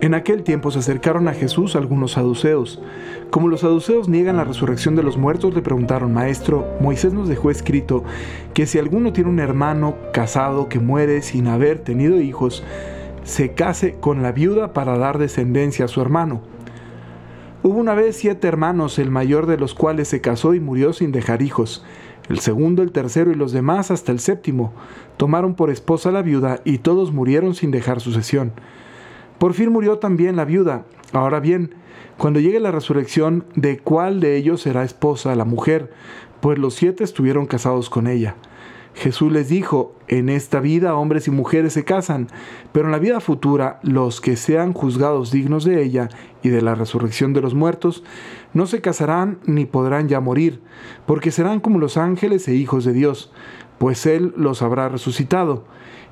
En aquel tiempo se acercaron a Jesús algunos saduceos. Como los saduceos niegan la resurrección de los muertos, le preguntaron, Maestro, Moisés nos dejó escrito que si alguno tiene un hermano casado que muere sin haber tenido hijos, se case con la viuda para dar descendencia a su hermano. Hubo una vez siete hermanos, el mayor de los cuales se casó y murió sin dejar hijos. El segundo, el tercero y los demás hasta el séptimo tomaron por esposa a la viuda y todos murieron sin dejar sucesión. Por fin murió también la viuda. Ahora bien, cuando llegue la resurrección, ¿de cuál de ellos será esposa la mujer? Pues los siete estuvieron casados con ella. Jesús les dijo, en esta vida hombres y mujeres se casan, pero en la vida futura los que sean juzgados dignos de ella y de la resurrección de los muertos, no se casarán ni podrán ya morir, porque serán como los ángeles e hijos de Dios, pues Él los habrá resucitado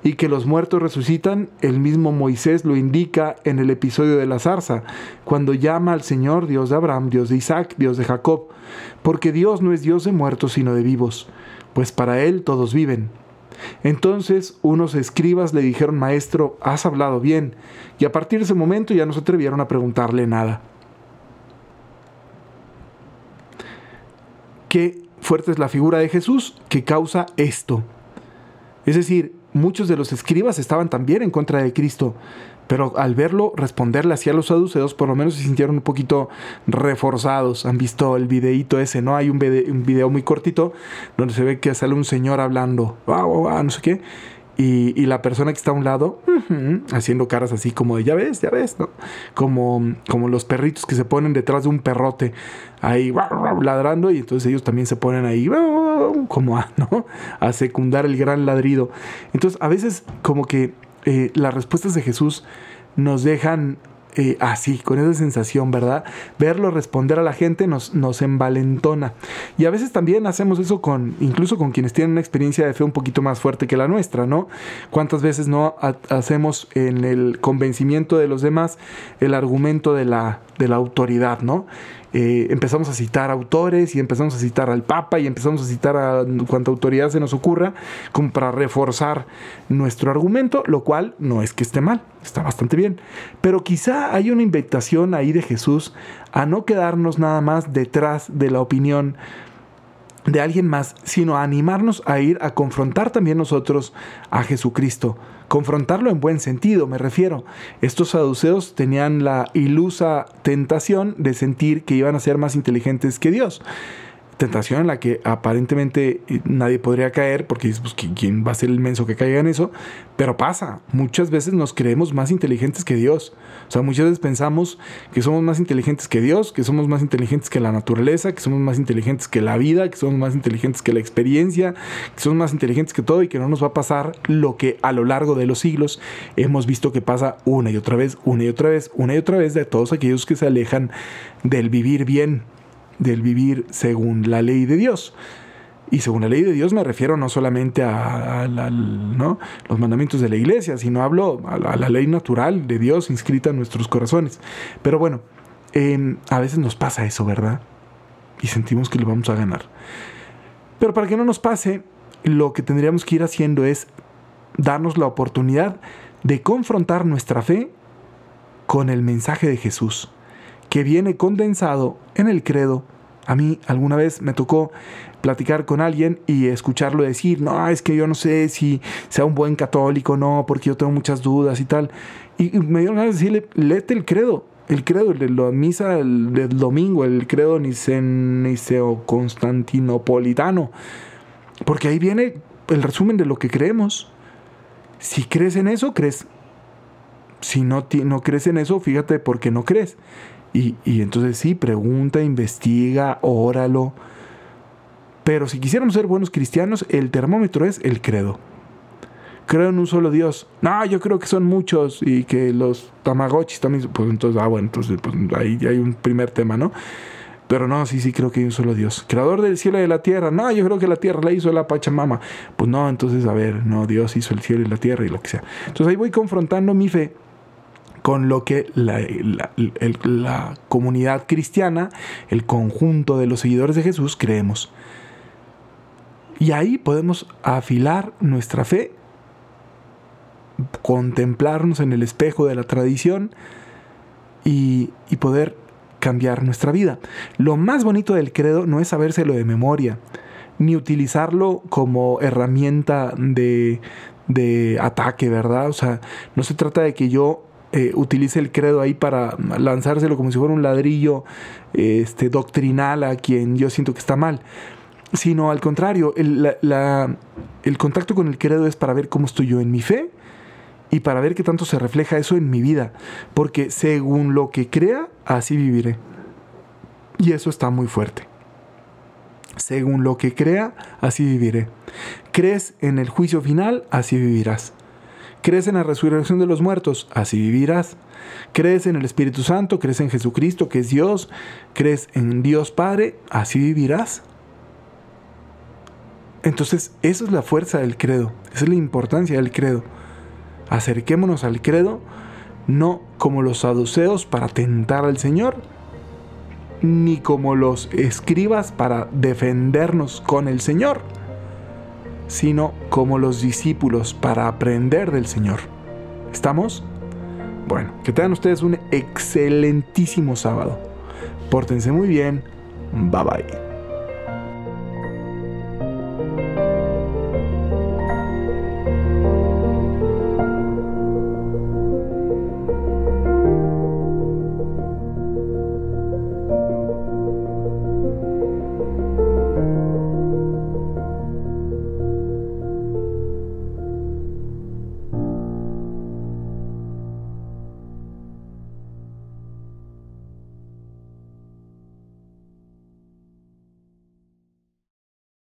y que los muertos resucitan, el mismo Moisés lo indica en el episodio de la zarza, cuando llama al Señor Dios de Abraham, Dios de Isaac, Dios de Jacob, porque Dios no es Dios de muertos, sino de vivos, pues para Él todos viven. Entonces unos escribas le dijeron, Maestro, has hablado bien, y a partir de ese momento ya no se atrevieron a preguntarle nada. Qué fuerte es la figura de Jesús que causa esto. Es decir, muchos de los escribas estaban también en contra de Cristo, pero al verlo responderle hacia los saduceos, por lo menos se sintieron un poquito reforzados. Han visto el videíto ese, ¿no? Hay un video, muy cortito donde se ve que sale un señor hablando, no sé qué y, la persona que está a un lado, haciendo caras así como de, ya ves, ya ves, ¿no? Como, como los perritos que se ponen detrás de un perrote, ahí ladrando, y entonces ellos también se ponen ahí, como a, ¿no? a secundar el gran ladrido. Entonces, a veces como que eh, las respuestas de Jesús nos dejan eh, así, con esa sensación, ¿verdad? Verlo responder a la gente nos, nos envalentona. Y a veces también hacemos eso con, incluso con quienes tienen una experiencia de fe un poquito más fuerte que la nuestra, ¿no? ¿Cuántas veces no hacemos en el convencimiento de los demás el argumento de la, de la autoridad, ¿no? Eh, empezamos a citar autores y empezamos a citar al Papa y empezamos a citar a cuanta autoridad se nos ocurra como para reforzar nuestro argumento, lo cual no es que esté mal, está bastante bien. Pero quizá hay una invitación ahí de Jesús a no quedarnos nada más detrás de la opinión de alguien más, sino a animarnos a ir a confrontar también nosotros a Jesucristo. Confrontarlo en buen sentido, me refiero. Estos saduceos tenían la ilusa tentación de sentir que iban a ser más inteligentes que Dios tentación en la que aparentemente eh, nadie podría caer, porque dices, pues, ¿quién va a ser el menso que caiga en eso? Pero pasa, muchas veces nos creemos más inteligentes que Dios. O sea, muchas veces pensamos que somos más inteligentes que Dios, que somos más inteligentes que la naturaleza, que somos más inteligentes que la vida, que somos más inteligentes que la experiencia, que somos más inteligentes que todo y que no nos va a pasar lo que a lo largo de los siglos hemos visto que pasa una y otra vez, una y otra vez, una y otra vez de todos aquellos que se alejan del vivir bien, del vivir según la ley de Dios. Y según la ley de Dios me refiero no solamente a, los mandamientos de la iglesia, sino hablo a la, ley natural de Dios inscrita en nuestros corazones. Pero bueno, a veces nos pasa eso, ¿verdad? Y sentimos que lo vamos a ganar. Pero para que no nos pase, lo que tendríamos que ir haciendo es darnos la oportunidad de confrontar nuestra fe con el mensaje de Jesús que viene condensado en el credo. A mí alguna vez me tocó platicar con alguien y escucharlo decir, no, es que yo no sé si sea un buen católico, no, porque yo tengo muchas dudas y tal. Y me dio ganas de decirle, léete el credo, el credo, de la misa del, domingo, el credo niceo constantinopolitano, porque ahí viene el resumen de lo que creemos. Si crees en eso, crees. Si no, no crees en eso, fíjate por qué no crees. Y, entonces sí, pregunta, investiga, óralo. Pero si quisiéramos ser buenos cristianos, el termómetro es el credo. Creo en un solo Dios. No, yo creo que son muchos y que los tamagotchis también. Pues entonces, ah, bueno, entonces pues, ahí hay un primer tema, ¿no? Pero no, sí, sí, creo que hay un solo Dios. Creador del cielo y de la tierra. No, yo creo que la tierra la hizo la Pachamama. Pues no, entonces, a ver, no, Dios hizo el cielo y la tierra y lo que sea. Entonces ahí voy confrontando mi fe con lo que la, comunidad cristiana, el conjunto de los seguidores de Jesús, creemos. Y ahí podemos afilar nuestra fe, contemplarnos en el espejo de la tradición y, y poder cambiar nuestra vida. Lo más bonito del credo no es sabérselo de memoria, ni utilizarlo como herramienta de, de ataque, ¿verdad? O sea, no se trata de que yo eh, utilice el credo ahí para lanzárselo como si fuera un ladrillo este, doctrinal a quien yo siento que está mal, sino al contrario, el, el contacto con el credo es para ver cómo estoy yo en mi fe y para ver qué tanto se refleja eso en mi vida, porque según lo que crea, así viviré. Y eso está muy fuerte. Según lo que crea, así viviré. ¿Crees en el juicio final? Así vivirás. ¿Crees en la resurrección de los muertos? Así vivirás. ¿Crees en el Espíritu Santo? ¿Crees en Jesucristo, que es Dios? ¿Crees en Dios Padre? Así vivirás. Entonces, esa es la fuerza del credo, esa es la importancia del credo. Acerquémonos al credo no como los saduceos para tentar al Señor, ni como los escribas para defendernos con el Señor, sino como los discípulos para aprender del Señor. ¿Estamos? Bueno, que tengan ustedes un excelentísimo sábado. Pórtense muy bien. Bye bye.